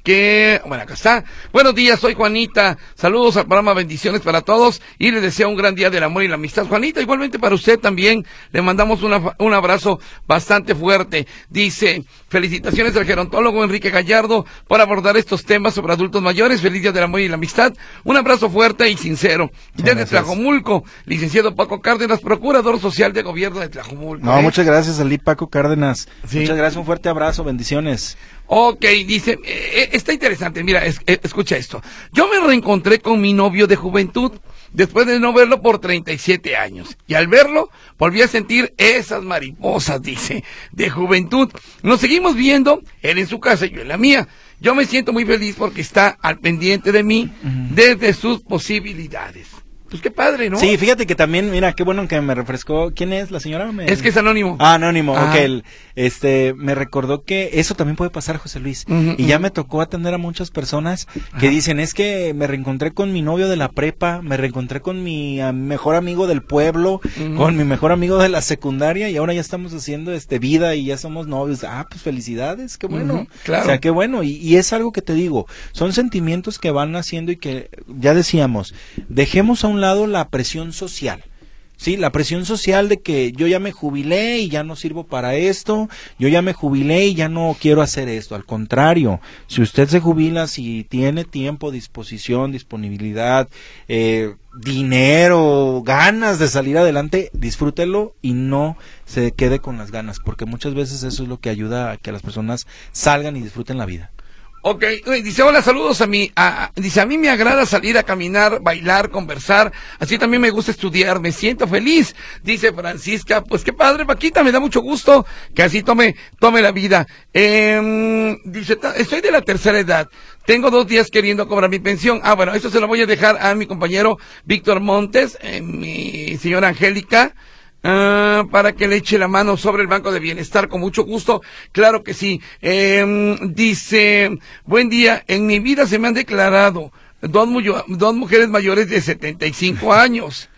ok. Bueno, acá está. Buenos días, soy Juanita. Saludos al programa, bendiciones para todos. Y les deseo un gran día del amor y la amistad. Juanita, igualmente para usted también. Le mandamos una- un abrazo bastante fuerte. Dice, felicitaciones al gerontólogo Enrique Gallardo por abordar estos temas sobre adultos mayores. Feliz día del amor y la amistad. Un abrazo fuerte y sincero. Desde Gracias. Tlajomulco, licenciado Paco Cárdenas, procurador social de gobierno de Tlajomulco. No, ¿eh? muchas gracias, Ali Paco Cárdenas. Sí. Muchas gracias, un fuerte abrazo, bendiciones. Ok, dice, eh, eh, está interesante, mira, es- eh, escucha esto. Yo me reencontré con mi novio de juventud después de no verlo por 37 años. Y al verlo, volví a sentir esas mariposas, dice, de juventud. Nos seguimos viendo, él en su casa y yo en la mía. Yo me siento muy feliz porque está al pendiente de mí desde sus posibilidades. Pues qué padre, ¿no? Sí, fíjate que también, mira, qué bueno que me refrescó. ¿Quién es la señora? Me- Es que es anónimo. Ah, anónimo, Ah. ok. el- este, me recordó que eso también puede pasar, José Luis. Y ya me tocó atender a muchas personas que dicen, es que me reencontré con mi novio de la prepa, me reencontré con mi mejor amigo del pueblo, con mi mejor amigo de la secundaria y ahora ya estamos haciendo este vida y ya somos novios. Ah, pues felicidades, qué bueno. Claro. O sea, qué bueno. Y, y es algo que te digo, son sentimientos que van naciendo y que, ya decíamos, dejemos a un lado la presión social. Sí, la presión social de que yo ya me jubilé y ya no sirvo para esto, yo ya me jubilé y ya no quiero hacer esto. Al contrario, si usted se jubila, si tiene tiempo, disposición, disponibilidad, eh, dinero, ganas de salir adelante, disfrútelo y no se quede con las ganas, porque muchas veces eso es lo que ayuda a que las personas salgan y disfruten la vida. Ok, dice, hola, saludos a mí. dice, a mí me agrada salir a caminar, bailar, conversar. Así también me gusta estudiar, me siento feliz. Dice Francisca, pues qué padre, Paquita, me da mucho gusto que así tome, tome la vida. Eh, dice, estoy de la tercera edad. Tengo dos días queriendo cobrar mi pensión. Ah, bueno, esto se lo voy a dejar a mi compañero Víctor Montes, eh, mi señora Angélica. Ah, para que le eche la mano sobre el Banco de Bienestar, con mucho gusto. Claro que sí. Eh, dice, buen día, en mi vida se me han declarado dos, dos mujeres mayores de 75 años.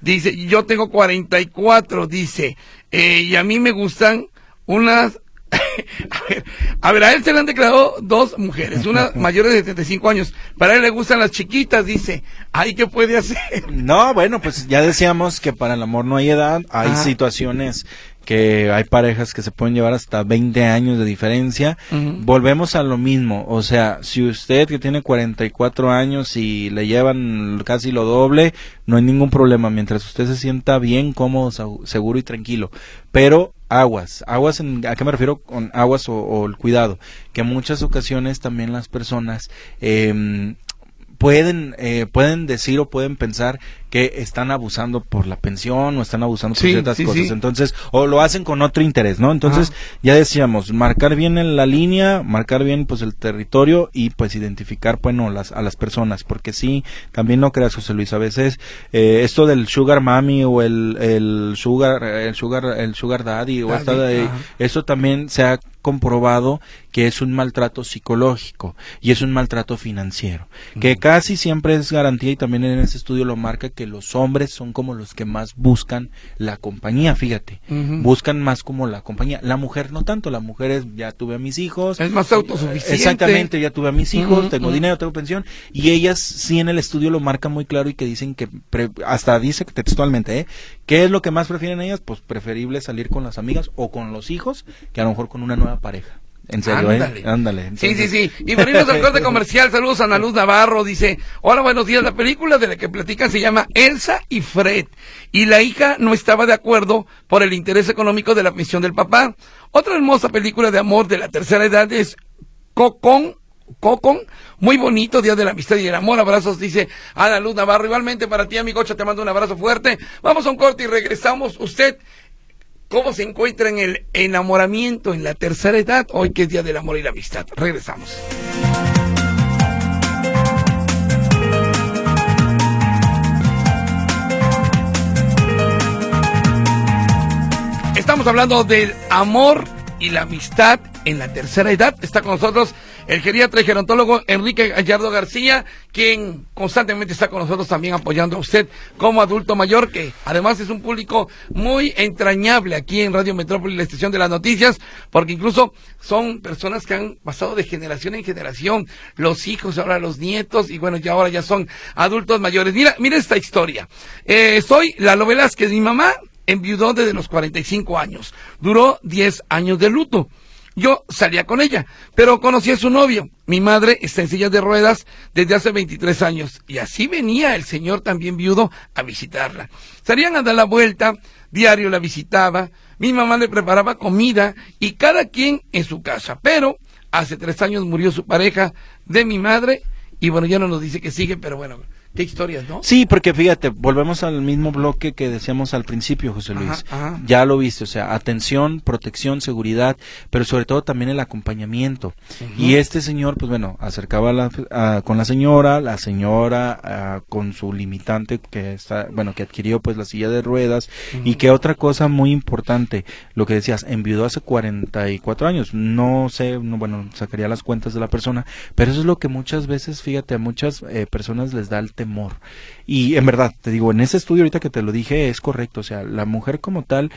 Dice, yo tengo 44, dice, eh, y a mí me gustan unas a, ver, a ver, a él se le han declarado dos mujeres, una mayor de 75 años. Para él le gustan las chiquitas, dice. Ay, ¿qué puede hacer? No, bueno, pues ya decíamos que para el amor no hay edad. Hay situaciones que hay parejas que se pueden llevar hasta 20 años de diferencia. Volvemos a lo mismo, o sea, si usted que tiene 44 años y le llevan casi lo doble, no hay ningún problema mientras usted se sienta bien, cómodo, seguro y tranquilo. Pero aguas, aguas, en, ¿a qué me refiero con aguas o, el cuidado? Que en muchas ocasiones también las personas eh, pueden, eh, pueden decir o pueden pensar que están abusando por la pensión o están abusando por ciertas cosas. Entonces, o lo hacen con otro interés, ¿no? Entonces, ya decíamos, marcar bien en la línea, marcar bien pues el territorio y pues identificar, bueno, las, a las personas, porque sí, también no creas, José Luis, a veces eh, esto del sugar mami o el, el sugar, el sugar, el sugar daddy o esta de, eso también se ha comprobado que es un maltrato psicológico y es un maltrato financiero, que casi siempre es garantía y también en ese estudio lo marca que los hombres son como los que más buscan la compañía, fíjate, buscan más como la compañía, la mujer no tanto, la mujer es ya tuve a mis hijos, es más autosuficiente. Exactamente, ya tuve a mis hijos, tengo dinero, tengo pensión y ellas sí en el estudio lo marcan muy claro y que dicen que hasta dice textualmente, ¿eh? ¿Qué es lo que más prefieren ellas? Pues preferible salir con las amigas o con los hijos que a lo mejor con una nueva pareja. En serio, ¿eh? Ándale. Sí, sí, sí. Y venimos al corte comercial. Saludos a Ana Luz Navarro. Dice, hola, buenos días. La película de la que platican se llama Elsa y Fred. Y la hija no estaba de acuerdo por el interés económico de la misión del papá. Otra hermosa película de amor de la tercera edad es Cocón Cocon, muy bonito, Día de la Amistad y el Amor, abrazos, dice Ana Luz Navarro, igualmente para ti, amigocha, te mando un abrazo fuerte, vamos a un corte y regresamos, usted cómo se encuentra en el enamoramiento en la tercera edad, hoy que es Día del Amor y la Amistad. Regresamos. Estamos hablando del amor y la amistad en la tercera edad. Está con nosotros el geriatra y gerontólogo Enrique Gallardo García, quien constantemente está con nosotros también apoyando a usted como adulto mayor, que además es un público muy entrañable aquí en Radio Metrópoli, la estación de las noticias, porque incluso son personas que han pasado de generación en generación, los hijos, ahora los nietos, y bueno, ya ahora ya son adultos mayores. Mira, mira esta historia. Eh, soy Lalo Velázquez, mi mamá enviudó desde los 45 años. Duró 10 años de luto. Yo salía con ella, pero conocí a su novio. Mi madre está en silla de ruedas desde hace 23 años y así venía el señor también viudo a visitarla. Salían a dar la vuelta, diario la visitaba, mi mamá le preparaba comida y cada quien en su casa. Pero hace tres años murió su pareja de mi madre y bueno, ya no nos dice que sigue, pero bueno, Qué historias, ¿no? Sí, porque fíjate, volvemos al mismo bloque que decíamos al principio, José Luis. Ya lo viste, o sea, atención, protección, seguridad, pero sobre todo también el acompañamiento. Y este señor, pues bueno, acercaba la, con la señora, la señora con su limitante que está, bueno, que adquirió pues la silla de ruedas y que otra cosa muy importante, lo que decías, enviudó hace 44 años. No sé, no, bueno, sacaría las cuentas de la persona, pero eso es lo que muchas veces, fíjate, a muchas eh, personas les da el temor. Y en verdad, te digo, en ese estudio ahorita que te lo dije es correcto, o sea, la mujer como tal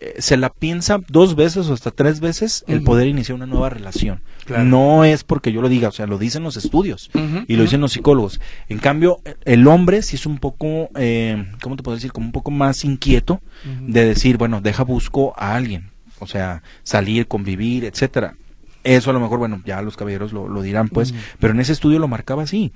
eh, se la piensa dos veces o hasta tres veces el poder iniciar una nueva relación. No es porque yo lo diga, o sea, lo dicen los estudios y lo dicen los psicólogos. En cambio, el hombre sí es un poco, eh, ¿cómo te puedo decir? Como un poco más inquieto de decir, bueno, deja busco a alguien, o sea, salir, convivir, etcétera. Eso a lo mejor, bueno, ya los caballeros lo, lo dirán, pues, pero en ese estudio lo marcaba así.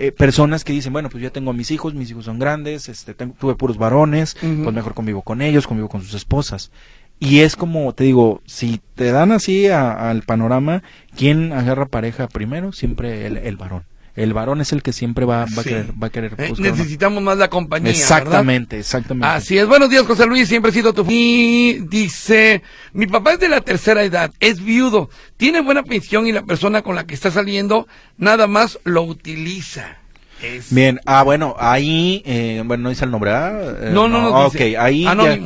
Eh, personas que dicen, bueno, pues ya tengo a mis hijos, mis hijos son grandes, este, tuve puros varones, pues mejor convivo con ellos, convivo con sus esposas. y es como, te digo, si te dan así al panorama, ¿quién agarra pareja primero? Siempre el, varón. El varón es el que siempre va, va, a, querer, va a querer eh, Necesitamos más la compañía. Exactamente, exactamente. Así es. Buenos días, José Luis. Siempre he sido tu. Y dice: Mi papá es de la tercera edad, es viudo, tiene buena pensión y la persona con la que está saliendo nada más lo utiliza. Bien, ah, bueno, ahí, eh, bueno, no dice el nombre, ¿ah? no, no, no, Ok, ahí ya,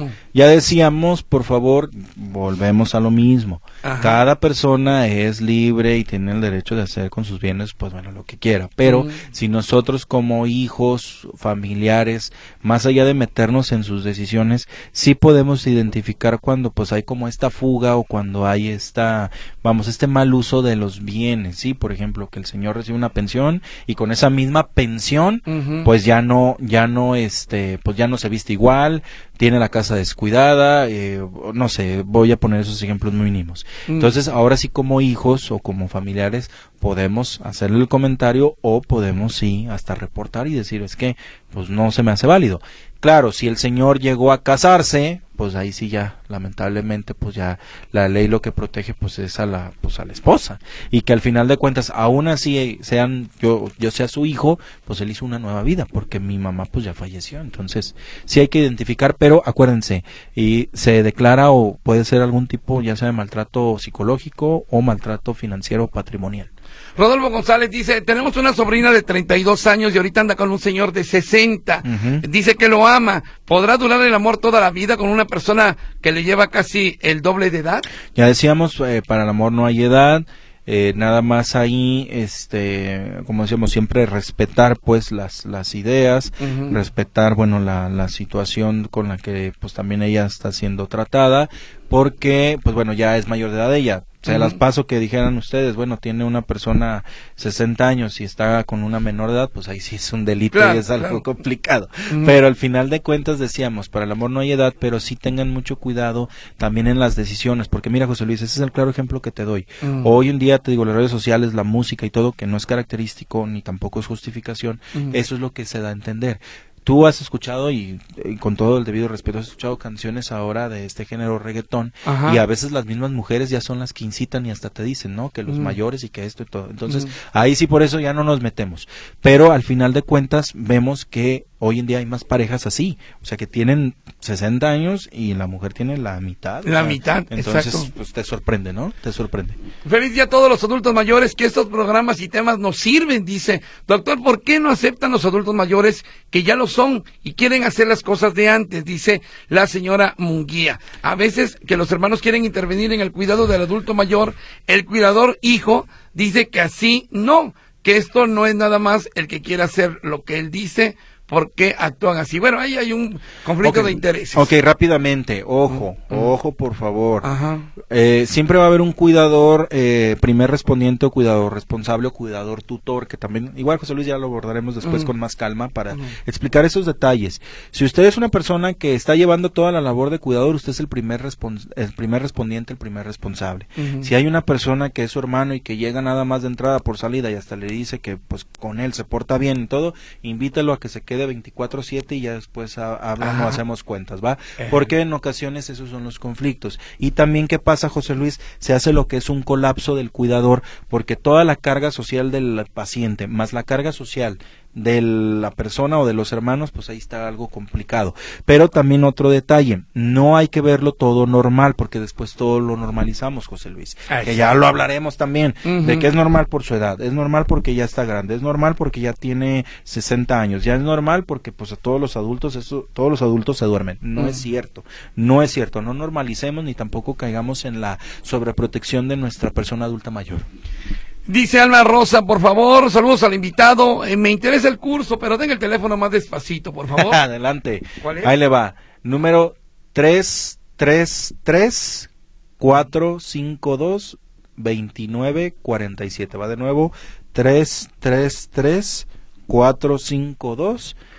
decíamos, por favor, volvemos a lo mismo. Cada persona es libre y tiene el derecho de hacer con sus bienes, pues bueno, lo que quiera. Pero si nosotros como hijos, familiares, más allá de meternos en sus decisiones, sí podemos identificar cuando pues hay como esta fuga o cuando hay esta, vamos, este mal uso de los bienes, ¿sí? Por ejemplo, que el señor recibe una pensión y con esa misma pensión, pues ya no, ya no, este, pues ya no se viste igual, tiene la casa descuidada, eh, no sé, voy a poner esos ejemplos mínimos. Mm. Entonces, ahora sí como hijos o como familiares podemos hacerle el comentario o podemos sí hasta reportar y decir, es que pues no se me hace válido. Claro, si el señor llegó a casarse, pues ahí sí ya, lamentablemente, pues ya la ley lo que protege pues es a la, pues a la esposa. Y que al final de cuentas, aún así sean, yo, yo sea su hijo, pues él hizo una nueva vida, porque mi mamá pues ya falleció. Entonces, sí hay que identificar, pero acuérdense, y se declara o puede ser algún tipo, ya sea de maltrato psicológico o maltrato financiero o patrimonial. Rodolfo González dice, tenemos una sobrina de 32 años y ahorita anda con un señor de 60. Dice que lo ama. ¿Podrá durar el amor toda la vida con una persona que le lleva casi el doble de edad? Ya decíamos, eh, para el amor no hay edad. Eh, nada más ahí, este, como decíamos siempre, respetar pues las, las ideas, respetar, bueno, la, la situación con la que pues también ella está siendo tratada, porque pues bueno, ya es mayor de edad ella, se las paso que dijeran ustedes, bueno, tiene una persona 60 años y está con una menor edad, pues ahí sí es un delito y es algo complicado. Pero al final de cuentas decíamos, para el amor no hay edad, pero sí tengan mucho cuidado también en las decisiones, porque mira José Luis, ese es el claro ejemplo que te doy. Hoy en día te digo, las redes sociales, la música y todo, que no es característico ni tampoco es justificación, eso es lo que se da a entender tú has escuchado y, con todo el debido respeto has escuchado canciones ahora de este género reggaetón y a veces las mismas mujeres ya son las que incitan y hasta te dicen, ¿no? Que los mm. mayores y que esto y todo. Entonces, mm. ahí sí por eso ya no nos metemos. Pero al final de cuentas vemos que hoy en día hay más parejas así, o sea que tienen 60 años y la mujer tiene la mitad. La mitad, entonces pues te sorprende, ¿no? Te sorprende. Feliz día a todos los adultos mayores que estos programas y temas nos sirven, dice. Doctor, ¿por qué no aceptan los adultos mayores que ya lo son y quieren hacer las cosas de antes? Dice la señora Munguía. A veces que los hermanos quieren intervenir en el cuidado del adulto mayor, el cuidador hijo dice que así no, que esto no es nada más el que quiere hacer lo que él dice, por qué actúan así. Bueno, ahí hay un conflicto de intereses. Ok, rápidamente, ojo, ojo por favor. Ajá. Eh, siempre va a haber un cuidador, eh, primer respondiente o cuidador responsable o cuidador tutor, que también, igual José Luis ya lo abordaremos después con más calma para explicar esos detalles. Si usted es una persona que está llevando toda la labor de cuidador, usted es el primer, el primer respondiente, el primer responsable. Si hay una persona que es su hermano y que llega nada más de entrada por salida y hasta le dice que pues con él se porta bien y todo, invítelo a que se quede 24/7 y ya después hablan o hacemos cuentas, ¿va? Eh. Porque en ocasiones esos son los conflictos. Y también qué pasa, José Luis, se hace lo que es un colapso del cuidador, porque toda la carga social del paciente más la carga social de la persona o de los hermanos, pues ahí está algo complicado. Pero también otro detalle, no hay que verlo todo normal, porque después todo lo normalizamos, José Luis. Que ya lo hablaremos también, de que es normal por su edad, es normal porque ya está grande, es normal porque ya tiene 60 años, ya es normal porque pues a todos los adultos, eso, todos los adultos se duermen. No es cierto, no es cierto, no normalicemos ni tampoco caigamos en la sobreprotección de nuestra persona adulta mayor. Dice Alma Rosa, por favor, saludos al invitado. Eh, me interesa el curso, pero tenga el teléfono más despacito, por favor. Adelante. ¿Cuál es? Ahí le va. Número 333 452 2947. Va de nuevo. 333 452 2947.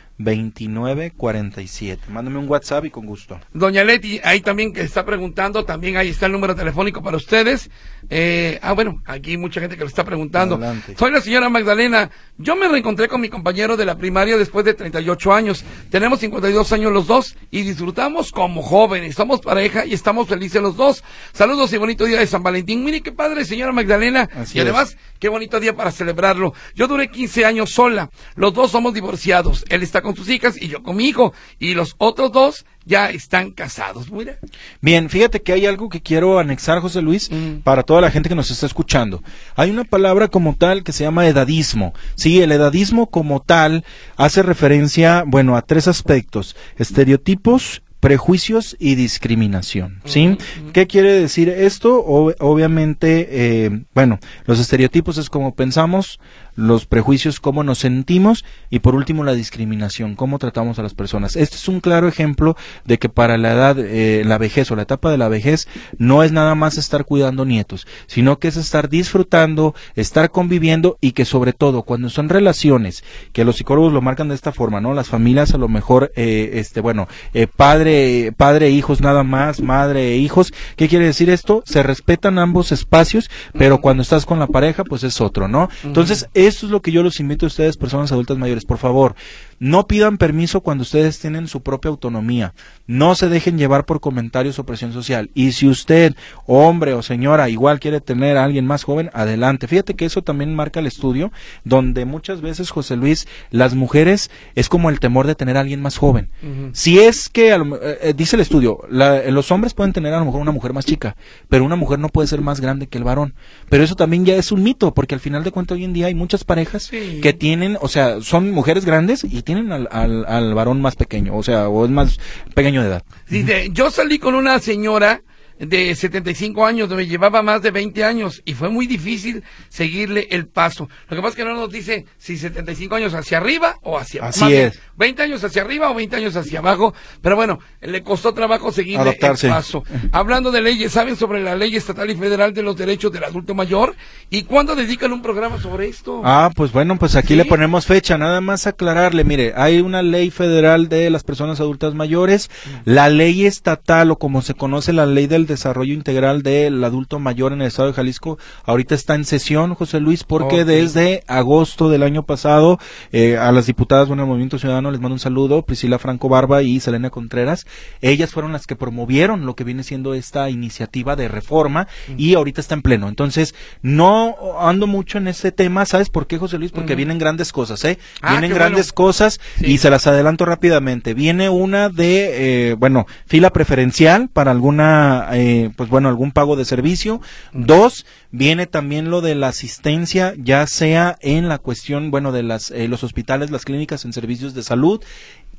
Mándame un WhatsApp y con gusto. Doña Leti, ahí también que está preguntando, también ahí está el número telefónico para ustedes. Eh, ah, bueno, aquí hay mucha gente que lo está preguntando. Adelante. Soy la señora Magdalena. Yo me reencontré con mi compañero de la primaria después de 38 años. Tenemos 52 años los dos y disfrutamos como jóvenes. Somos pareja y estamos felices los dos. Saludos y bonito día de San Valentín. Mire qué padre, señora Magdalena. Así y además, qué bonito día para celebrarlo. Yo duré 15 años sola. Los dos somos divorciados. Él está con sus hijas y yo con mi hijo. Y los otros dos ya están casados. Mira. Bien, fíjate que hay algo que quiero anexar, José Luis, Mm. para toda la gente que nos está escuchando. Hay una palabra como tal que se llama edadismo. Sí, el edadismo como tal hace referencia, bueno, a tres aspectos: estereotipos, prejuicios y discriminación. ¿Sí? ¿Qué quiere decir esto? Obviamente, eh, bueno, los estereotipos es como pensamos, los prejuicios cómo nos sentimos y por último la discriminación, cómo tratamos a las personas. Este es un claro ejemplo de que para la edad, eh, la vejez o la etapa de la vejez no es nada más estar cuidando nietos, sino que es estar disfrutando, estar conviviendo y que sobre todo cuando son relaciones, que los psicólogos lo marcan de esta forma, ¿no? Las familias a lo mejor, eh, este, bueno, eh, padre, padre e hijos nada más, madre e hijos, ¿qué quiere decir esto? Se respetan ambos espacios, pero cuando estás con la pareja, pues es otro, ¿no? Entonces, eso es lo que yo los invito a ustedes, personas adultas mayores, por favor, no pidan permiso cuando ustedes tienen su propia autonomía. No se dejen llevar por comentarios o presión social. Y si usted, hombre o señora, igual quiere tener a alguien más joven, adelante. Fíjate que eso también marca el estudio, donde muchas veces, José Luis, las mujeres es como el temor de tener a alguien más joven. Si es que, eh, eh, dice el estudio, la- los hombres pueden tener a lo mejor una mujer más chica, pero una mujer no puede ser más grande que el varón. Pero eso también ya es un mito, porque al final de cuentas hoy en día hay muchas parejas Sí. que tienen, o sea, son mujeres grandes y tienen al, al, al varón más pequeño, o sea, o es más pequeño de edad. Dice, yo salí con una señora de 75 años, me llevaba más de 20 años y fue muy difícil seguirle el paso. Lo que pasa es que no nos dice si 75 años hacia arriba o hacia abajo. Así es. 20 años hacia arriba o 20 años hacia abajo, pero bueno, le costó trabajo Adaptarse. el paso. Hablando de leyes, ¿saben sobre la ley estatal y federal de los derechos del adulto mayor? ¿Y cuándo dedican un programa sobre esto? Ah, pues bueno, pues aquí Sí. le ponemos fecha, nada más aclararle, mire, hay una ley federal de las personas adultas mayores, la ley estatal o como se conoce la ley del desarrollo integral del adulto mayor en el estado de Jalisco, ahorita está en sesión, José Luis, porque desde agosto del año pasado eh, a las diputadas, bueno, el Movimiento Ciudadano les mando un saludo, Priscila Franco Barba y Selena Contreras, ellas fueron las que promovieron lo que viene siendo esta iniciativa de reforma y ahorita está en pleno. Entonces, no ando mucho en ese tema, ¿sabes por qué, José Luis? Porque vienen grandes cosas, ¿eh? Ah, vienen grandes bueno. cosas Sí. y se las adelanto rápidamente. Viene una de, eh, bueno, fila preferencial para alguna, eh, pues bueno, algún pago de servicio. Dos, viene también lo de la asistencia, ya sea en la cuestión, bueno, de las, eh, los hospitales, las clínicas en servicios de salud.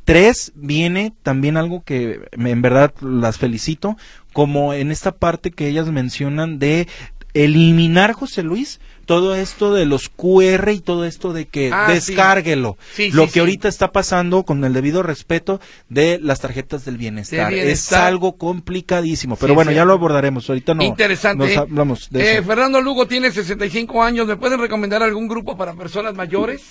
Tres, viene también algo que en verdad las felicito, como en esta parte que ellas mencionan de eliminar, José Luis, todo esto de los QR y todo esto de que Ah, descárguelo. Sí, Lo sí, que ahorita está pasando con el debido respeto de las tarjetas del bienestar. De bienestar. Es algo complicadísimo, pero bueno, ya lo abordaremos. Ahorita no. Interesante. Nos hablamos de Eh, eso. Fernando Lugo tiene 65 años. ¿Me pueden recomendar algún grupo para personas mayores?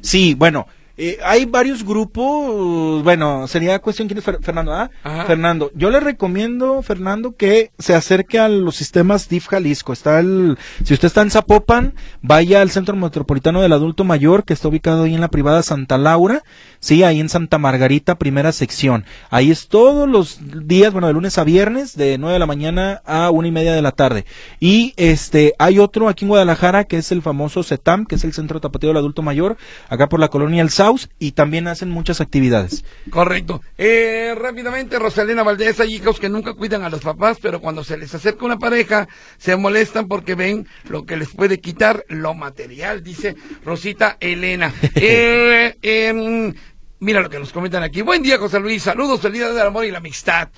Sí, bueno, eh, hay varios grupos, bueno, sería cuestión quién es Fer- Fernando, ¿ah? Ajá. Fernando, yo le recomiendo, Fernando, que se acerque a los sistemas DIF Jalisco. Está el, si usted está en Zapopan, vaya al Centro Metropolitano del Adulto Mayor, que está ubicado ahí en la privada Santa Laura, sí, ahí en Santa Margarita, primera sección. Ahí es todos los días, bueno, de lunes a viernes, de 9 de la mañana a una y media de la tarde. Y este, hay otro aquí en Guadalajara, que es el famoso CETAM, que es el Centro Tapatío del Adulto Mayor, acá por la colonia El Y también hacen muchas actividades. Correcto. Eh, rápidamente, Rosalina Valdés, hay hijos que nunca cuidan a los papás, pero cuando se les acerca una pareja, se molestan porque ven lo que les puede quitar lo material, dice Rosita Elena. Eh, em, mira lo que nos comentan aquí. Buen día, José Luis. Saludos, feliz día del amor y la amistad.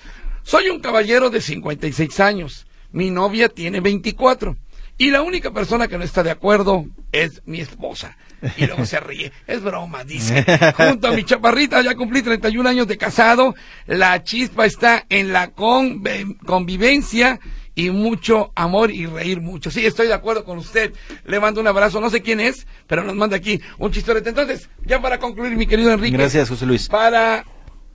Soy un caballero de 56 años. Mi novia tiene 24. Y la única persona que no está de acuerdo es mi esposa. Y luego se ríe. Es broma, dice. Junto a mi chaparrita ya cumplí 31 años de casado. La chispa está en la convivencia y mucho amor y reír mucho. Sí, estoy de acuerdo con usted. Le mando un abrazo, no sé quién es, pero nos manda aquí un chistorete. Entonces, ya para concluir, mi querido Enrique. Gracias, José Luis. Para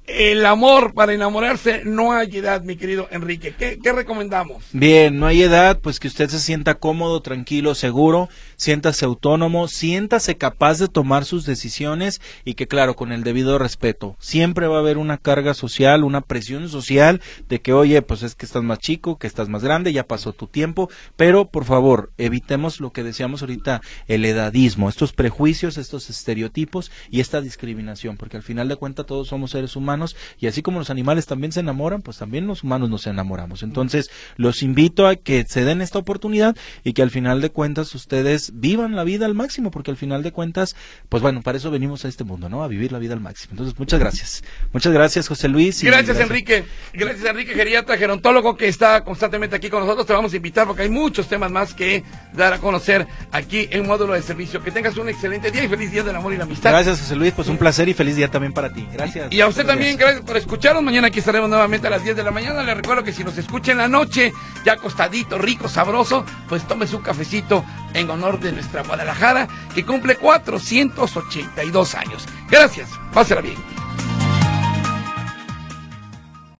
el amor para enamorarse no hay edad, mi querido Enrique. ¿Qué, ¿Qué, recomendamos? Bien, no hay edad, pues que usted se sienta cómodo, tranquilo, seguro, siéntase autónomo, siéntase capaz de tomar sus decisiones y que claro, con el debido respeto. Siempre va a haber una carga social, una presión social de que, oye, pues es que estás más chico, que estás más grande, ya pasó tu tiempo, pero por favor, evitemos lo que decíamos ahorita, el edadismo, estos prejuicios, estos estereotipos y esta discriminación, porque al final de cuentas todos somos seres humanos y así como los animales también se enamoran, pues también los humanos nos enamoramos. Entonces, los invito a que se den esta oportunidad y que al final de cuentas ustedes vivan la vida al máximo, porque al final de cuentas, pues bueno, para eso venimos a este mundo, ¿no? A vivir la vida al máximo. Entonces, muchas gracias. Muchas gracias, José Luis. gracias, Enrique. Gracias, Enrique Geriatra, gerontólogo que está constantemente aquí con nosotros. Te vamos a invitar porque hay muchos temas más que dar a conocer aquí en módulo de servicio. Que tengas un excelente día y feliz día del amor y la amistad. Gracias, José Luis. Pues un placer y feliz día también para ti. Gracias. Y a usted también gracias por escucharnos. Mañana aquí estaremos nuevamente a las 10 de la mañana. Le recuerdo que si nos escucha en la noche, ya acostadito, rico, sabroso, pues tome su cafecito en honor de nuestra Guadalajara, que cumple 482 años. Gracias, pásela bien.